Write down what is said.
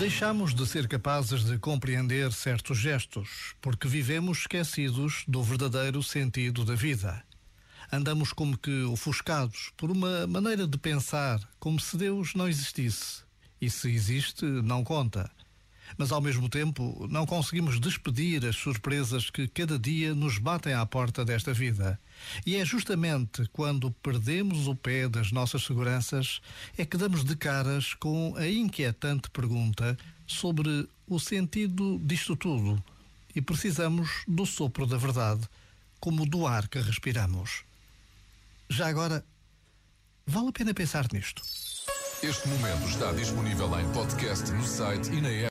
Deixamos de ser capazes de compreender certos gestos porque vivemos esquecidos do verdadeiro sentido da vida. Andamos como que ofuscados por uma maneira de pensar, como se Deus não existisse. E se existe, não conta. Mas ao mesmo tempo, não conseguimos despedir as surpresas que cada dia nos batem à porta desta vida. E é justamente quando perdemos o pé das nossas seguranças é que damos de caras com a inquietante pergunta sobre o sentido disto tudo. E precisamos do sopro da verdade, como do ar que respiramos. Já agora, vale a pena pensar nisto. Este momento está disponível em podcast no site e na app.